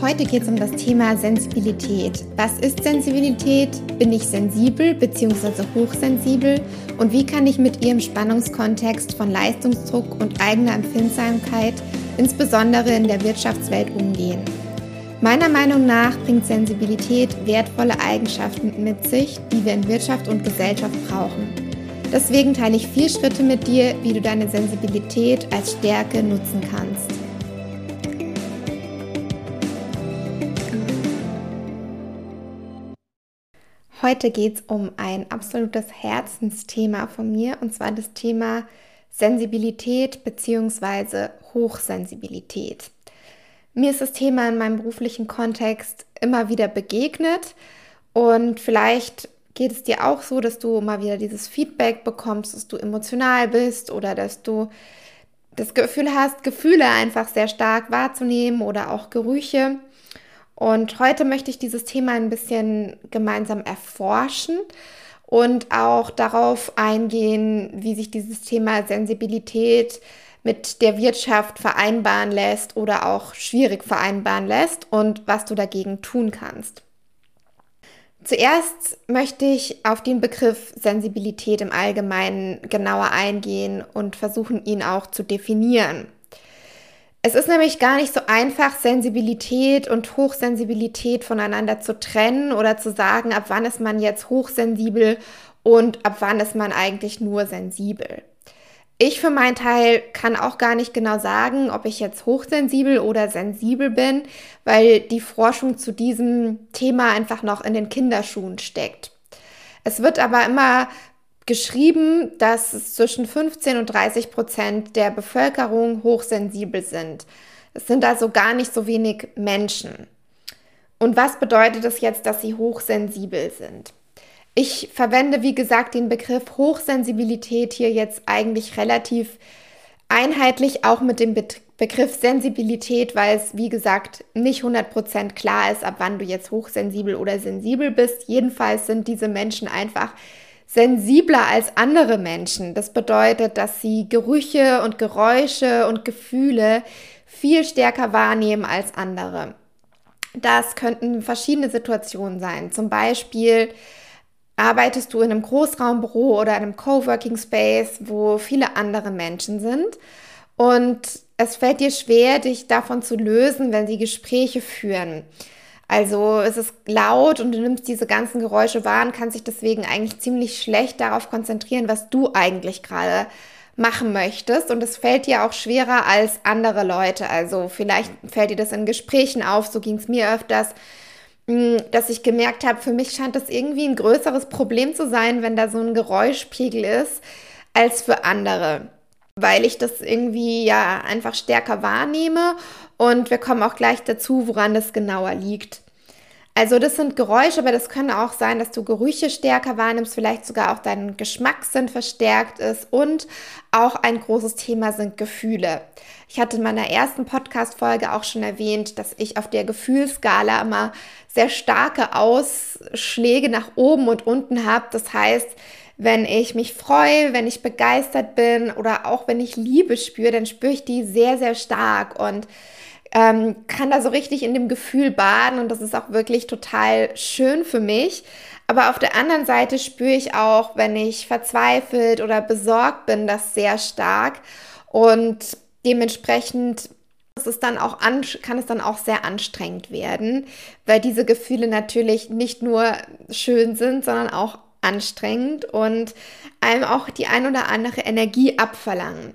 Heute geht es um das Thema Sensibilität. Was ist Sensibilität? Bin ich sensibel bzw. hochsensibel? Und wie kann ich mit ihrem Spannungskontext von Leistungsdruck und eigener Empfindsamkeit, insbesondere in der Wirtschaftswelt, umgehen? Meiner Meinung nach bringt Sensibilität wertvolle Eigenschaften mit sich, die wir in Wirtschaft und Gesellschaft brauchen. Deswegen teile ich vier Schritte mit dir, wie du deine Sensibilität als Stärke nutzen kannst. Heute geht es um ein absolutes Herzensthema von mir und zwar das Thema Sensibilität bzw. Hochsensibilität. Mir ist das Thema in meinem beruflichen Kontext immer wieder begegnet und vielleicht geht es dir auch so, dass du mal wieder dieses Feedback bekommst, dass du emotional bist oder dass du das Gefühl hast, Gefühle einfach sehr stark wahrzunehmen oder auch Gerüche. Und heute möchte ich dieses Thema ein bisschen gemeinsam erforschen und auch darauf eingehen, wie sich dieses Thema Sensibilität mit der Wirtschaft vereinbaren lässt oder auch schwierig vereinbaren lässt und was du dagegen tun kannst. Zuerst möchte ich auf den Begriff Sensibilität im Allgemeinen genauer eingehen und versuchen, ihn auch zu definieren. Es ist nämlich gar nicht so einfach, Sensibilität und Hochsensibilität voneinander zu trennen oder zu sagen, ab wann ist man jetzt hochsensibel und ab wann ist man eigentlich nur sensibel. Ich für meinen Teil kann auch gar nicht genau sagen, ob ich jetzt hochsensibel oder sensibel bin, weil die Forschung zu diesem Thema einfach noch in den Kinderschuhen steckt. Es wird aber immer geschrieben, dass es zwischen 15 und 30 Prozent der Bevölkerung hochsensibel sind. Es sind also gar nicht so wenig Menschen. Und was bedeutet es jetzt, dass sie hochsensibel sind? Ich verwende, wie gesagt, den Begriff Hochsensibilität hier jetzt eigentlich relativ einheitlich, auch mit dem Begriff Sensibilität, weil es, wie gesagt, nicht 100% klar ist, ab wann du jetzt hochsensibel oder sensibel bist. Jedenfalls sind diese Menschen einfach sensibler als andere Menschen. Das bedeutet, dass sie Gerüche und Geräusche und Gefühle viel stärker wahrnehmen als andere. Das könnten verschiedene Situationen sein. Zum Beispiel arbeitest du in einem Großraumbüro oder einem Coworking Space, wo viele andere Menschen sind und es fällt dir schwer, dich davon zu lösen, wenn sie Gespräche führen. Also es ist laut und du nimmst diese ganzen Geräusche wahr und kannst dich deswegen eigentlich ziemlich schlecht darauf konzentrieren, was du eigentlich gerade machen möchtest. Und es fällt dir auch schwerer als andere Leute. Also vielleicht fällt dir das in Gesprächen auf, so ging es mir öfters, hm, dass ich gemerkt habe, für mich scheint das irgendwie ein größeres Problem zu sein, wenn da so ein Geräuschpegel ist, als für andere weil ich das irgendwie ja einfach stärker wahrnehme und wir kommen auch gleich dazu, woran das genauer liegt. Also das sind Geräusche, aber das können auch sein, dass du Gerüche stärker wahrnimmst, vielleicht sogar auch dein Geschmackssinn verstärkt ist und auch ein großes Thema sind Gefühle. Ich hatte in meiner ersten Podcast-Folge auch schon erwähnt, dass ich auf der Gefühlsskala immer sehr starke Ausschläge nach oben und unten habe. Das heißt, wenn ich mich freue, wenn ich begeistert bin oder auch wenn ich Liebe spüre, dann spüre ich die sehr, sehr stark und ähm, kann da so richtig in dem Gefühl baden und das ist auch wirklich total schön für mich. Aber auf der anderen Seite spüre ich auch, wenn ich verzweifelt oder besorgt bin, das sehr stark und dementsprechend ist es dann auch an, kann es dann auch sehr anstrengend werden, weil diese Gefühle natürlich nicht nur schön sind, sondern auch anstrengend und einem auch die ein oder andere Energie abverlangen.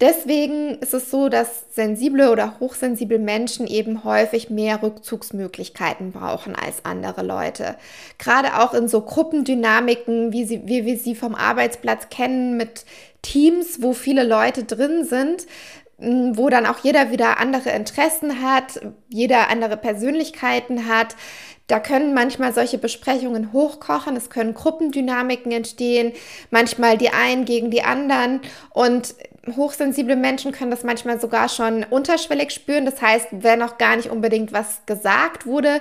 Deswegen ist es so, dass sensible oder hochsensible Menschen eben häufig mehr Rückzugsmöglichkeiten brauchen als andere Leute. Gerade auch in so Gruppendynamiken, wie, sie, wie wir sie vom Arbeitsplatz kennen, mit Teams, wo viele Leute drin sind, wo dann auch jeder wieder andere Interessen hat, jeder andere Persönlichkeiten hat. Da können manchmal solche Besprechungen hochkochen, es können Gruppendynamiken entstehen, manchmal die einen gegen die anderen. Und hochsensible Menschen können das manchmal sogar schon unterschwellig spüren. Das heißt, wenn noch gar nicht unbedingt was gesagt wurde,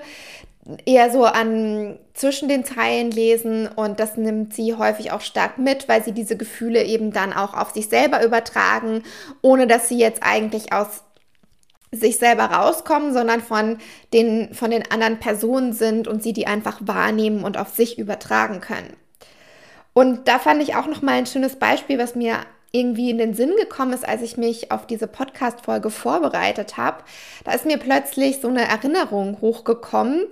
eher so an zwischen den Zeilen lesen. Und das nimmt sie häufig auch stark mit, weil sie diese Gefühle eben dann auch auf sich selber übertragen, ohne dass sie jetzt eigentlich aus sich selber rauskommen, sondern von den, von den anderen Personen sind und sie die einfach wahrnehmen und auf sich übertragen können. Und da fand ich auch noch mal ein schönes Beispiel, was mir irgendwie in den Sinn gekommen ist, als ich mich auf diese Podcast-Folge vorbereitet habe. Da ist mir plötzlich so eine Erinnerung hochgekommen,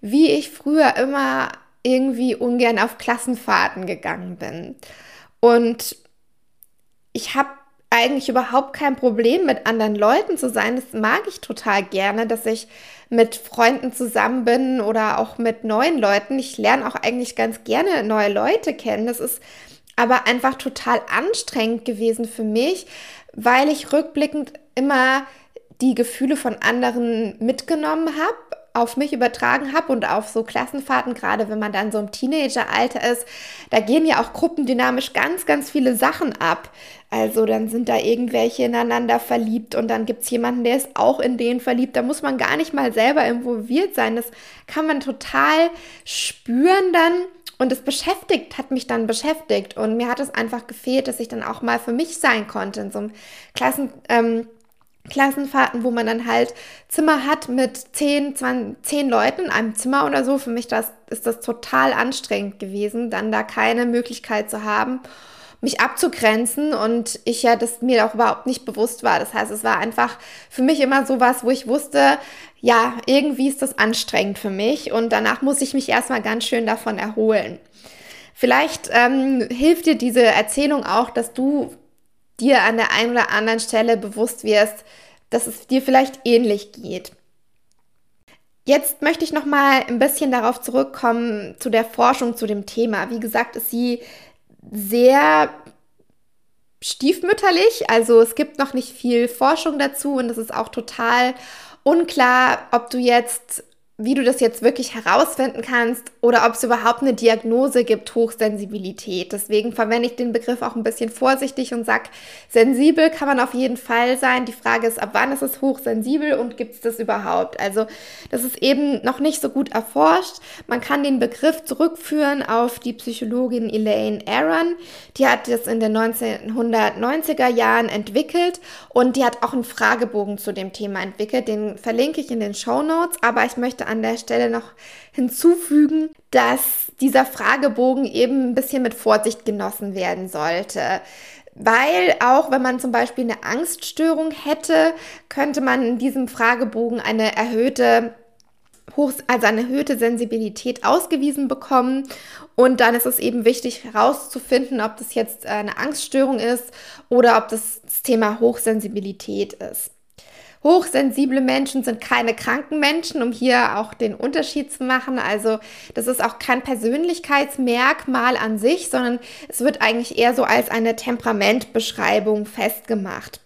wie ich früher immer irgendwie ungern auf Klassenfahrten gegangen bin. Und ich habe eigentlich überhaupt kein Problem, mit anderen Leuten zu sein. Das mag ich total gerne, dass ich mit Freunden zusammen bin oder auch mit neuen Leuten. Ich lerne auch eigentlich ganz gerne neue Leute kennen. Das ist aber einfach total anstrengend gewesen für mich, weil ich rückblickend immer die Gefühle von anderen mitgenommen habe, auf mich übertragen habe und auf so Klassenfahrten, gerade wenn man dann so im Teenageralter ist, da gehen ja auch gruppendynamisch ganz, ganz viele Sachen ab. Also dann sind da irgendwelche ineinander verliebt und dann gibt es jemanden, der ist auch in den verliebt. Da muss man gar nicht mal selber involviert sein. Das kann man total spüren dann und es beschäftigt, hat mich dann beschäftigt. Und mir hat es einfach gefehlt, dass ich dann auch mal für mich sein konnte in so einem Klassen, ähm, Klassenfahrten, wo man dann halt Zimmer hat mit zehn, 20, zehn Leuten in einem Zimmer oder so. Für mich das, ist das total anstrengend gewesen, dann da keine Möglichkeit zu haben, mich abzugrenzen und ich ja das mir auch überhaupt nicht bewusst war. Das heißt, es war einfach für mich immer so was, wo ich wusste, ja, irgendwie ist das anstrengend für mich und danach muss ich mich erstmal ganz schön davon erholen. Vielleicht ähm, hilft dir diese Erzählung auch, dass du dir an der einen oder anderen Stelle bewusst wirst, dass es dir vielleicht ähnlich geht. Jetzt möchte ich noch mal ein bisschen darauf zurückkommen zu der Forschung zu dem Thema. Wie gesagt, ist sie sehr stiefmütterlich, also es gibt noch nicht viel Forschung dazu und es ist auch total unklar, ob du jetzt wie du das jetzt wirklich herausfinden kannst oder ob es überhaupt eine Diagnose gibt, Hochsensibilität. Deswegen verwende ich den Begriff auch ein bisschen vorsichtig und sage, sensibel kann man auf jeden Fall sein. Die Frage ist, ab wann ist es hochsensibel und gibt es das überhaupt? Also das ist eben noch nicht so gut erforscht. Man kann den Begriff zurückführen auf die Psychologin Elaine Aron. Die hat das in den 1990er Jahren entwickelt und die hat auch einen Fragebogen zu dem Thema entwickelt. Den verlinke ich in den Show Notes, aber ich möchte an der Stelle noch hinzufügen, dass dieser Fragebogen eben ein bisschen mit Vorsicht genossen werden sollte. Weil auch wenn man zum Beispiel eine Angststörung hätte, könnte man in diesem Fragebogen eine erhöhte also eine erhöhte Sensibilität ausgewiesen bekommen. Und dann ist es eben wichtig herauszufinden, ob das jetzt eine Angststörung ist oder ob das, das Thema Hochsensibilität ist. Hochsensible Menschen sind keine kranken Menschen, um hier auch den Unterschied zu machen. Also das ist auch kein Persönlichkeitsmerkmal an sich, sondern es wird eigentlich eher so als eine Temperamentbeschreibung festgemacht.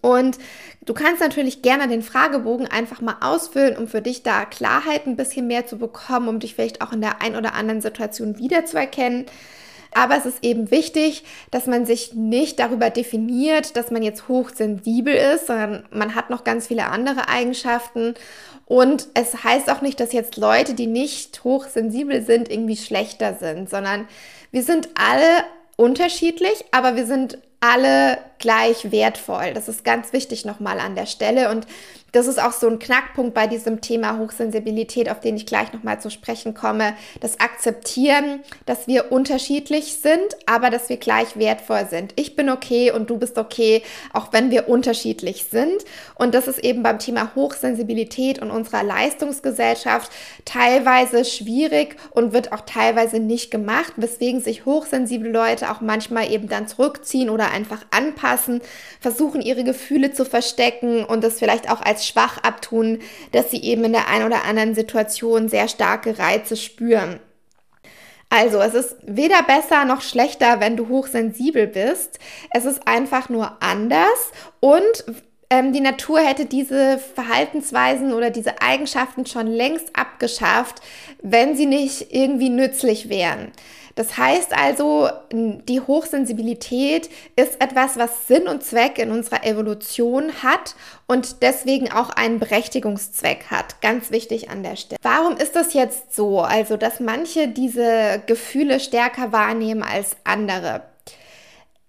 Und du kannst natürlich gerne den Fragebogen einfach mal ausfüllen, um für dich da Klarheit ein bisschen mehr zu bekommen, um dich vielleicht auch in der ein oder anderen Situation wiederzuerkennen. Aber es ist eben wichtig, dass man sich nicht darüber definiert, dass man jetzt hochsensibel ist, sondern man hat noch ganz viele andere Eigenschaften. Und es heißt auch nicht, dass jetzt Leute, die nicht hochsensibel sind, irgendwie schlechter sind, sondern wir sind alle unterschiedlich, aber wir sind alle gleich wertvoll. Das ist ganz wichtig nochmal an der Stelle. Und das ist auch so ein Knackpunkt bei diesem Thema Hochsensibilität, auf den ich gleich nochmal zu sprechen komme. Das Akzeptieren, dass wir unterschiedlich sind, aber dass wir gleich wertvoll sind. Ich bin okay und du bist okay, auch wenn wir unterschiedlich sind. Und das ist eben beim Thema Hochsensibilität und unserer Leistungsgesellschaft teilweise schwierig und wird auch teilweise nicht gemacht, weswegen sich hochsensible Leute auch manchmal eben dann zurückziehen oder einfach anpassen, versuchen ihre Gefühle zu verstecken und das vielleicht auch als schwach abtun, dass sie eben in der einen oder anderen Situation sehr starke Reize spüren. Also, es ist weder besser noch schlechter, wenn du hochsensibel bist. Es ist einfach nur anders und ähm, die Natur hätte diese Verhaltensweisen oder diese Eigenschaften schon längst abgeschafft, wenn sie nicht irgendwie nützlich wären. Das heißt also, die Hochsensibilität ist etwas, was Sinn und Zweck in unserer Evolution hat und deswegen auch einen Berechtigungszweck hat. Ganz wichtig an der Stelle. Warum ist das jetzt so? Also, dass manche diese Gefühle stärker wahrnehmen als andere.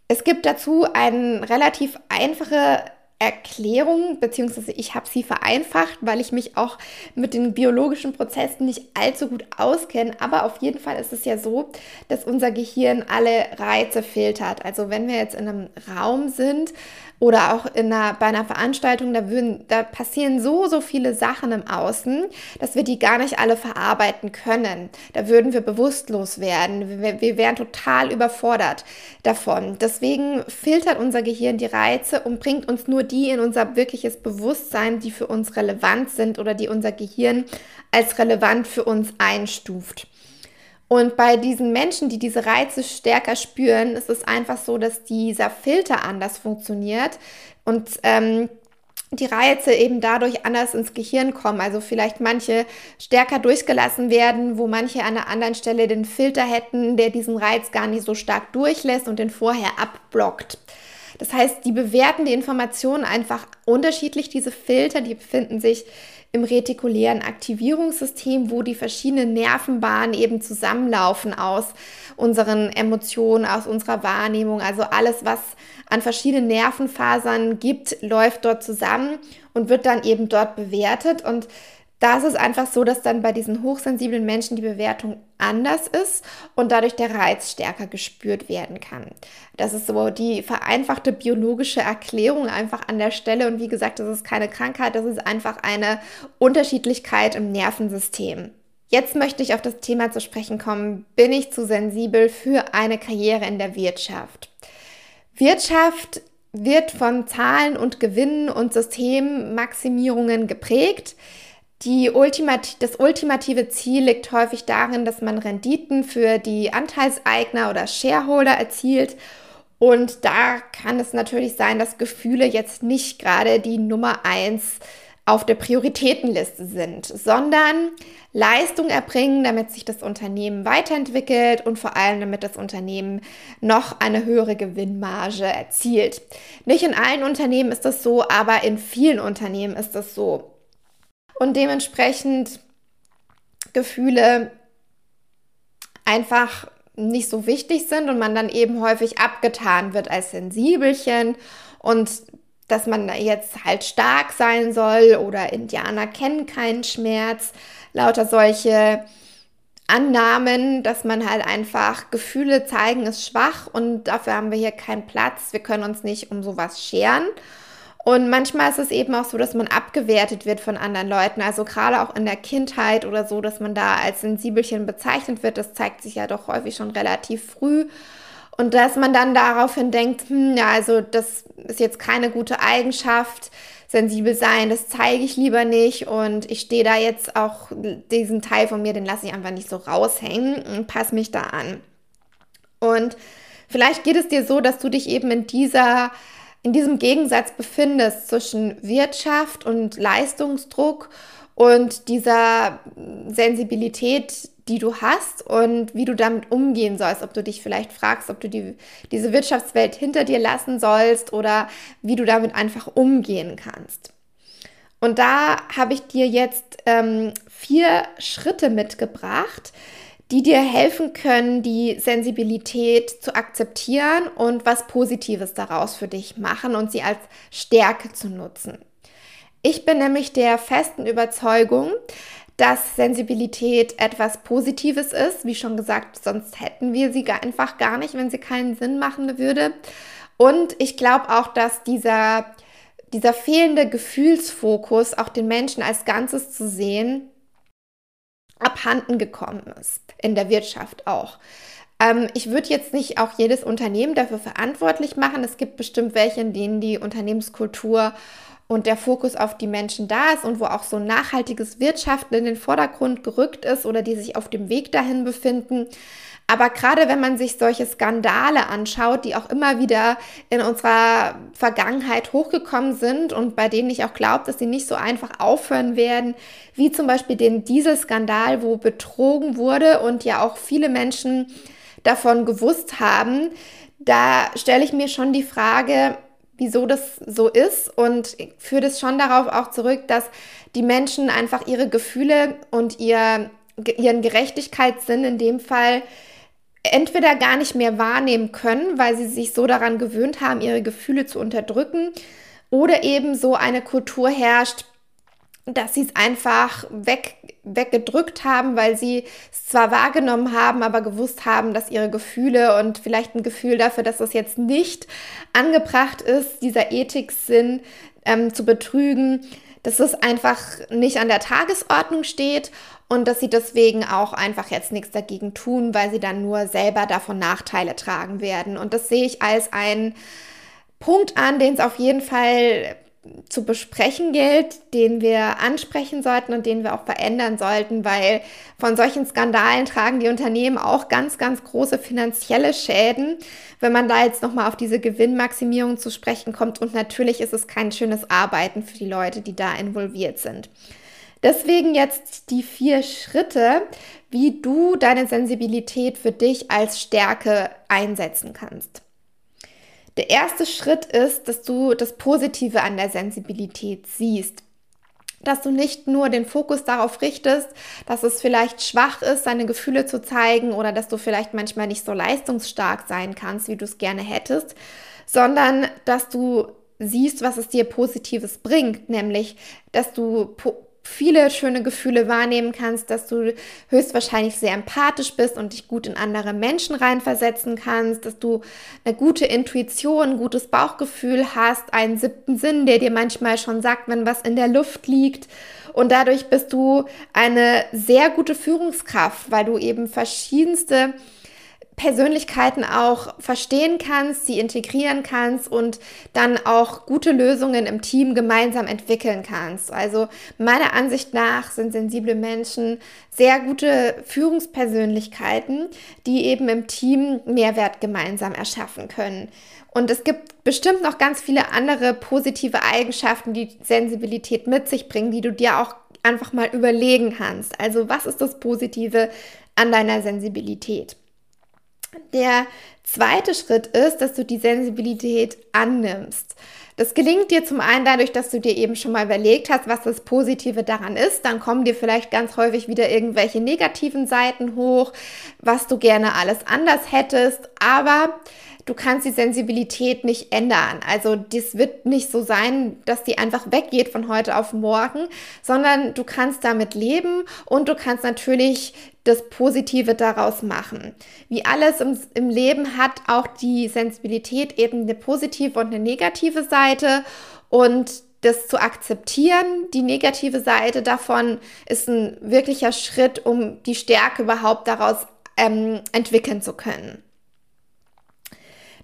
Es gibt dazu eine relativ einfache Erklärung, beziehungsweise ich habe sie vereinfacht, weil ich mich auch mit den biologischen Prozessen nicht allzu gut auskenne. Aber auf jeden Fall ist es ja so, dass unser Gehirn alle Reize filtert. Also wenn wir jetzt in einem Raum sind, oder auch in einer, bei einer Veranstaltung, da, würden, da passieren so, so viele Sachen im Außen, dass wir die gar nicht alle verarbeiten können. Da würden wir bewusstlos werden. Wir, wir wären total überfordert davon. Deswegen filtert unser Gehirn die Reize und bringt uns nur die in unser wirkliches Bewusstsein, die für uns relevant sind oder die unser Gehirn als relevant für uns einstuft. Und bei diesen Menschen, die diese Reize stärker spüren, ist es einfach so, dass dieser Filter anders funktioniert und ähm, die Reize eben dadurch anders ins Gehirn kommen. Also vielleicht manche stärker durchgelassen werden, wo manche an einer anderen Stelle den Filter hätten, der diesen Reiz gar nicht so stark durchlässt und den vorher abblockt. Das heißt, die bewerten die Informationen einfach unterschiedlich. Diese Filter, die befinden sich im retikulären Aktivierungssystem, wo die verschiedenen Nervenbahnen eben zusammenlaufen aus unseren Emotionen, aus unserer Wahrnehmung. Also alles, was an verschiedenen Nervenfasern gibt, läuft dort zusammen und wird dann eben dort bewertet. Und da ist es einfach so, dass dann bei diesen hochsensiblen Menschen die Bewertung anders ist und dadurch der Reiz stärker gespürt werden kann. Das ist so die vereinfachte biologische Erklärung einfach an der Stelle. Und wie gesagt, das ist keine Krankheit, das ist einfach eine Unterschiedlichkeit im Nervensystem. Jetzt möchte ich auf das Thema zu sprechen kommen, bin ich zu sensibel für eine Karriere in der Wirtschaft? Wirtschaft wird von Zahlen und Gewinnen und Systemmaximierungen geprägt. Die Ultimat das ultimative Ziel liegt häufig darin, dass man Renditen für die Anteilseigner oder Shareholder erzielt. Und da kann es natürlich sein, dass Gefühle jetzt nicht gerade die Nummer eins auf der Prioritätenliste sind, sondern Leistung erbringen, damit sich das Unternehmen weiterentwickelt und vor allem damit das Unternehmen noch eine höhere Gewinnmarge erzielt. Nicht in allen Unternehmen ist das so, aber in vielen Unternehmen ist das so und dementsprechend Gefühle einfach nicht so wichtig sind und man dann eben häufig abgetan wird als Sensibelchen und dass man jetzt halt stark sein soll oder Indianer kennen keinen Schmerz, lauter solche Annahmen, dass man halt einfach Gefühle zeigen ist schwach und dafür haben wir hier keinen Platz, wir können uns nicht um sowas scheren. Und manchmal ist es eben auch so, dass man abgewertet wird von anderen Leuten. Also gerade auch in der Kindheit oder so, dass man da als Sensibelchen bezeichnet wird. Das zeigt sich ja doch häufig schon relativ früh. Und dass man dann daraufhin denkt, hm, ja, also das ist jetzt keine gute Eigenschaft. Sensibel sein, das zeige ich lieber nicht. Und ich stehe da jetzt auch, diesen Teil von mir, den lasse ich einfach nicht so raushängen und passe mich da an. Und vielleicht geht es dir so, dass du dich eben in dieser in diesem Gegensatz befindest zwischen Wirtschaft und Leistungsdruck und dieser Sensibilität, die du hast und wie du damit umgehen sollst, ob du dich vielleicht fragst, ob du die, diese Wirtschaftswelt hinter dir lassen sollst oder wie du damit einfach umgehen kannst. Und da habe ich dir jetzt ähm, vier Schritte mitgebracht, die dir helfen können, die Sensibilität zu akzeptieren und was Positives daraus für dich machen und sie als Stärke zu nutzen. Ich bin nämlich der festen Überzeugung, dass Sensibilität etwas Positives ist. Wie schon gesagt, sonst hätten wir sie einfach gar nicht, wenn sie keinen Sinn machen würde. Und ich glaube auch, dass dieser, dieser fehlende Gefühlsfokus, auch den Menschen als Ganzes zu sehen, abhanden gekommen ist, in der Wirtschaft auch. Ähm, ich würde jetzt nicht auch jedes Unternehmen dafür verantwortlich machen. Es gibt bestimmt welche, in denen die Unternehmenskultur und der Fokus auf die Menschen da ist und wo auch so nachhaltiges Wirtschaften in den Vordergrund gerückt ist oder die sich auf dem Weg dahin befinden. Aber gerade wenn man sich solche Skandale anschaut, die auch immer wieder in unserer Vergangenheit hochgekommen sind und bei denen ich auch glaube, dass sie nicht so einfach aufhören werden, wie zum Beispiel den Dieselskandal, wo betrogen wurde und ja auch viele Menschen davon gewusst haben, da stelle ich mir schon die Frage, wieso das so ist und führe das schon darauf auch zurück, dass die Menschen einfach ihre Gefühle und ihr, ihren Gerechtigkeitssinn in dem Fall entweder gar nicht mehr wahrnehmen können, weil sie sich so daran gewöhnt haben, ihre Gefühle zu unterdrücken, oder eben so eine Kultur herrscht, dass sie es einfach weg, weggedrückt haben, weil sie es zwar wahrgenommen haben, aber gewusst haben, dass ihre Gefühle und vielleicht ein Gefühl dafür, dass es jetzt nicht angebracht ist, dieser Ethiksinn ähm, zu betrügen, dass es einfach nicht an der Tagesordnung steht und dass sie deswegen auch einfach jetzt nichts dagegen tun, weil sie dann nur selber davon Nachteile tragen werden. Und das sehe ich als einen Punkt an, den es auf jeden Fall zu besprechen gilt, den wir ansprechen sollten und den wir auch verändern sollten, weil von solchen Skandalen tragen die Unternehmen auch ganz, ganz große finanzielle Schäden, wenn man da jetzt nochmal auf diese Gewinnmaximierung zu sprechen kommt. Und natürlich ist es kein schönes Arbeiten für die Leute, die da involviert sind. Deswegen jetzt die vier Schritte, wie du deine Sensibilität für dich als Stärke einsetzen kannst. Der erste Schritt ist, dass du das Positive an der Sensibilität siehst. Dass du nicht nur den Fokus darauf richtest, dass es vielleicht schwach ist, seine Gefühle zu zeigen oder dass du vielleicht manchmal nicht so leistungsstark sein kannst, wie du es gerne hättest, sondern dass du siehst, was es dir Positives bringt, nämlich dass du viele schöne Gefühle wahrnehmen kannst, dass du höchstwahrscheinlich sehr empathisch bist und dich gut in andere Menschen reinversetzen kannst, dass du eine gute Intuition, ein gutes Bauchgefühl hast, einen siebten Sinn, der dir manchmal schon sagt, wenn was in der Luft liegt. Und dadurch bist du eine sehr gute Führungskraft, weil du eben verschiedenste Persönlichkeiten auch verstehen kannst, sie integrieren kannst und dann auch gute Lösungen im Team gemeinsam entwickeln kannst. Also meiner Ansicht nach sind sensible Menschen sehr gute Führungspersönlichkeiten, die eben im Team Mehrwert gemeinsam erschaffen können. Und es gibt bestimmt noch ganz viele andere positive Eigenschaften, die Sensibilität mit sich bringen, die du dir auch einfach mal überlegen kannst. Also was ist das Positive an deiner Sensibilität? Der zweite Schritt ist, dass du die Sensibilität annimmst. Das gelingt dir zum einen dadurch, dass du dir eben schon mal überlegt hast, was das Positive daran ist. Dann kommen dir vielleicht ganz häufig wieder irgendwelche negativen Seiten hoch, was du gerne alles anders hättest. Aber du kannst die Sensibilität nicht ändern. Also das wird nicht so sein, dass die einfach weggeht von heute auf morgen, sondern du kannst damit leben und du kannst natürlich das Positive daraus machen. Wie alles im, im Leben hat auch die Sensibilität eben eine positive und eine negative Seite und das zu akzeptieren, die negative Seite davon, ist ein wirklicher Schritt, um die Stärke überhaupt daraus ähm, entwickeln zu können.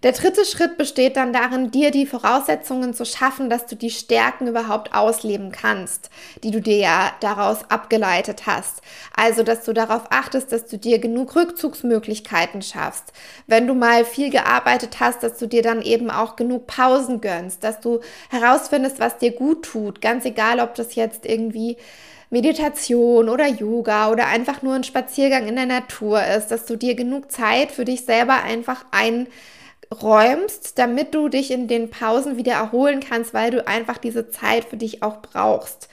Der dritte Schritt besteht dann darin, dir die Voraussetzungen zu schaffen, dass du die Stärken überhaupt ausleben kannst, die du dir ja daraus abgeleitet hast. Also, dass du darauf achtest, dass du dir genug Rückzugsmöglichkeiten schaffst. Wenn du mal viel gearbeitet hast, dass du dir dann eben auch genug Pausen gönnst, dass du herausfindest, was dir gut tut. Ganz egal, ob das jetzt irgendwie Meditation oder Yoga oder einfach nur ein Spaziergang in der Natur ist, dass du dir genug Zeit für dich selber einfach ein räumst, damit du dich in den Pausen wieder erholen kannst, weil du einfach diese Zeit für dich auch brauchst.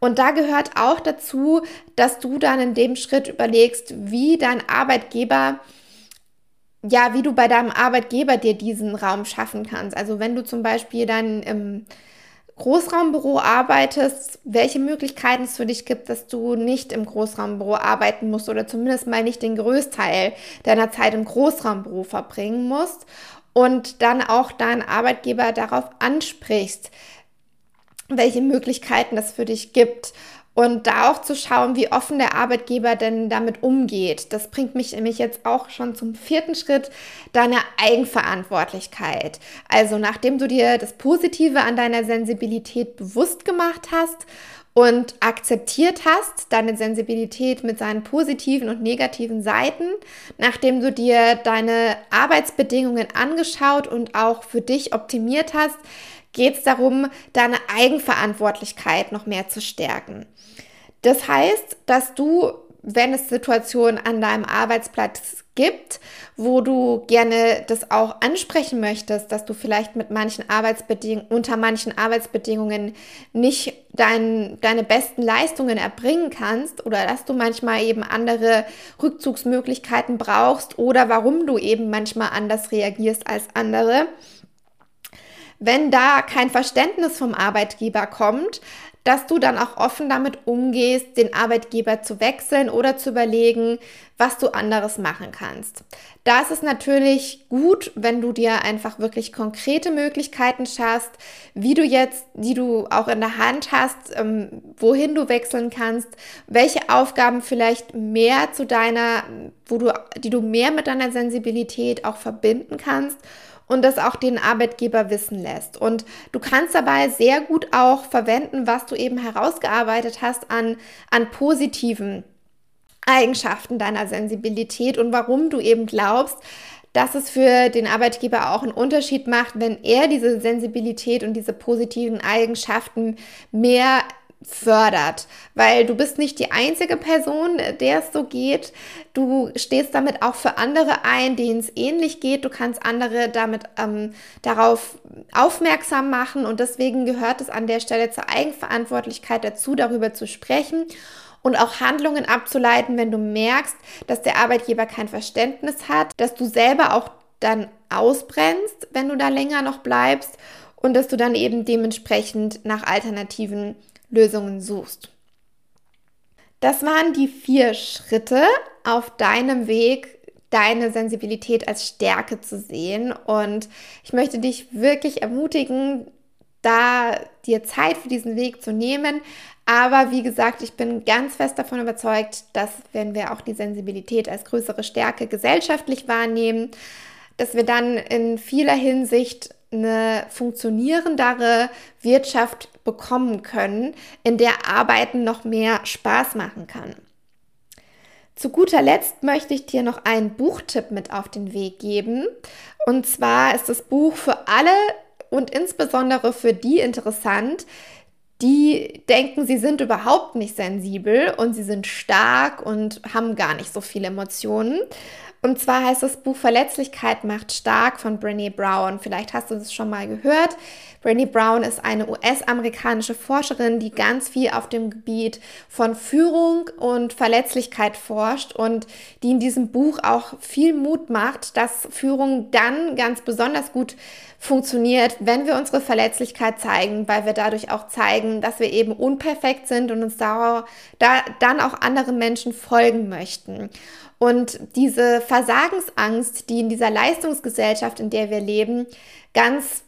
Und da gehört auch dazu, dass du dann in dem Schritt überlegst, wie dein Arbeitgeber, ja, wie du bei deinem Arbeitgeber dir diesen Raum schaffen kannst. Also wenn du zum Beispiel dann im Großraumbüro arbeitest, welche Möglichkeiten es für dich gibt, dass du nicht im Großraumbüro arbeiten musst oder zumindest mal nicht den Größteil deiner Zeit im Großraumbüro verbringen musst und dann auch deinen Arbeitgeber darauf ansprichst, welche Möglichkeiten es für dich gibt und da auch zu schauen, wie offen der Arbeitgeber denn damit umgeht. Das bringt mich nämlich jetzt auch schon zum vierten Schritt, deine Eigenverantwortlichkeit. Also nachdem du dir das Positive an deiner Sensibilität bewusst gemacht hast und akzeptiert hast, deine Sensibilität mit seinen positiven und negativen Seiten, nachdem du dir deine Arbeitsbedingungen angeschaut und auch für dich optimiert hast, geht es darum, deine Eigenverantwortlichkeit noch mehr zu stärken. Das heißt, dass du wenn es Situationen an deinem Arbeitsplatz gibt, wo du gerne das auch ansprechen möchtest, dass du vielleicht mit manchen Arbeitsbedingungen, unter manchen Arbeitsbedingungen nicht dein, deine besten Leistungen erbringen kannst oder dass du manchmal eben andere Rückzugsmöglichkeiten brauchst oder warum du eben manchmal anders reagierst als andere. Wenn da kein Verständnis vom Arbeitgeber kommt, dass du dann auch offen damit umgehst, den Arbeitgeber zu wechseln oder zu überlegen, was du anderes machen kannst. Da ist es natürlich gut, wenn du dir einfach wirklich konkrete Möglichkeiten schaffst, wie du jetzt, die du auch in der Hand hast, ähm, wohin du wechseln kannst, welche Aufgaben vielleicht mehr zu deiner, wo du, die du mehr mit deiner Sensibilität auch verbinden kannst und das auch den Arbeitgeber wissen lässt. Und du kannst dabei sehr gut auch verwenden, was du eben herausgearbeitet hast an, an positiven Eigenschaften deiner Sensibilität und warum du eben glaubst, dass es für den Arbeitgeber auch einen Unterschied macht, wenn er diese Sensibilität und diese positiven Eigenschaften mehr fördert, weil du bist nicht die einzige Person, der es so geht. Du stehst damit auch für andere ein, denen es ähnlich geht. Du kannst andere damit ähm, darauf aufmerksam machen und deswegen gehört es an der Stelle zur Eigenverantwortlichkeit dazu, darüber zu sprechen und auch Handlungen abzuleiten, wenn du merkst, dass der Arbeitgeber kein Verständnis hat, dass du selber auch dann ausbrennst, wenn du da länger noch bleibst und dass du dann eben dementsprechend nach Alternativen Lösungen suchst. Das waren die vier Schritte auf deinem Weg, deine Sensibilität als Stärke zu sehen. Und ich möchte dich wirklich ermutigen, da dir Zeit für diesen Weg zu nehmen. Aber wie gesagt, ich bin ganz fest davon überzeugt, dass wenn wir auch die Sensibilität als größere Stärke gesellschaftlich wahrnehmen, dass wir dann in vieler Hinsicht eine funktionierendere Wirtschaft bekommen können, in der Arbeiten noch mehr Spaß machen kann. Zu guter Letzt möchte ich dir noch einen Buchtipp mit auf den Weg geben. Und zwar ist das Buch für alle und insbesondere für die interessant, die denken, sie sind überhaupt nicht sensibel und sie sind stark und haben gar nicht so viele Emotionen. Und zwar heißt das Buch Verletzlichkeit macht stark von Brené Brown. Vielleicht hast du das schon mal gehört. Brené Brown ist eine US-amerikanische Forscherin, die ganz viel auf dem Gebiet von Führung und Verletzlichkeit forscht und die in diesem Buch auch viel Mut macht, dass Führung dann ganz besonders gut funktioniert, wenn wir unsere Verletzlichkeit zeigen, weil wir dadurch auch zeigen, dass wir eben unperfekt sind und uns da, da dann auch anderen Menschen folgen möchten. Und diese Versagensangst, die in dieser Leistungsgesellschaft, in der wir leben, ganz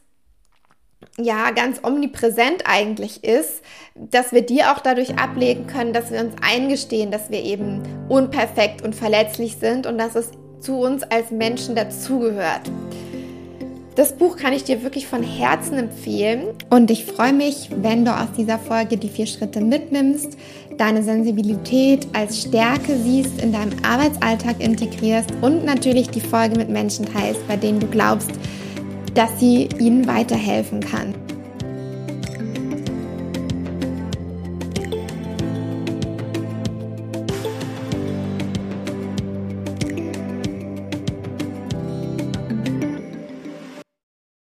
ja, ganz omnipräsent eigentlich ist, dass wir die auch dadurch ablegen können, dass wir uns eingestehen, dass wir eben unperfekt und verletzlich sind und dass es zu uns als Menschen dazugehört. Das Buch kann ich dir wirklich von Herzen empfehlen. Und ich freue mich, wenn du aus dieser Folge die vier Schritte mitnimmst, deine Sensibilität als Stärke siehst, in deinem Arbeitsalltag integrierst und natürlich die Folge mit Menschen teilst, bei denen du glaubst, dass sie ihnen weiterhelfen kann.